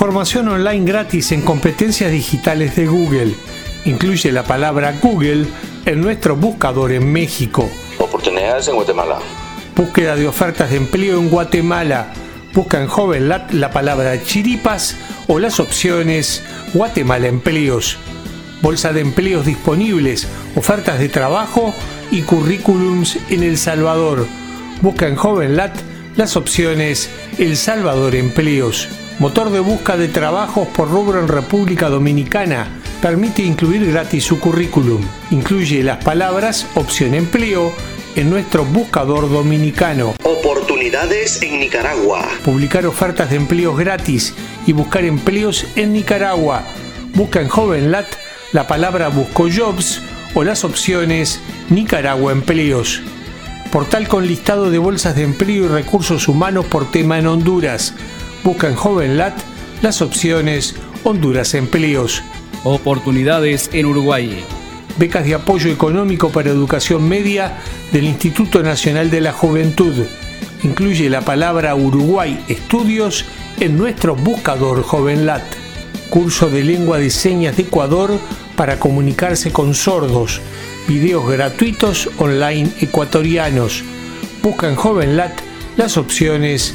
Formación online gratis en competencias digitales de Google. Incluye la palabra Google en nuestro buscador en México. Oportunidades en Guatemala. Búsqueda de ofertas de empleo en Guatemala. Busca en JovenLat la palabra chiripas o las opciones Guatemala Empleos. Bolsa de empleos disponibles, ofertas de trabajo y currículums en El Salvador. Busca en JovenLat las opciones El Salvador Empleos. Motor de busca de trabajos por rubro en República Dominicana. Permite incluir gratis su currículum. Incluye las palabras opción empleo en nuestro buscador dominicano. Oportunidades en Nicaragua. Publicar ofertas de empleos gratis y buscar empleos en Nicaragua. Busca en JovenLat la palabra Busco Jobs o las opciones Nicaragua Empleos. Portal con listado de bolsas de empleo y recursos humanos por tema en Honduras. Busca en JovenLat las opciones Honduras Empleos. Oportunidades en Uruguay. Becas de apoyo económico para educación media del Instituto Nacional de la Juventud. Incluye la palabra Uruguay Estudios en nuestro buscador JovenLat. Curso de lengua de señas de Ecuador para comunicarse con sordos. Videos gratuitos online ecuatorianos. Busca en JovenLat las opciones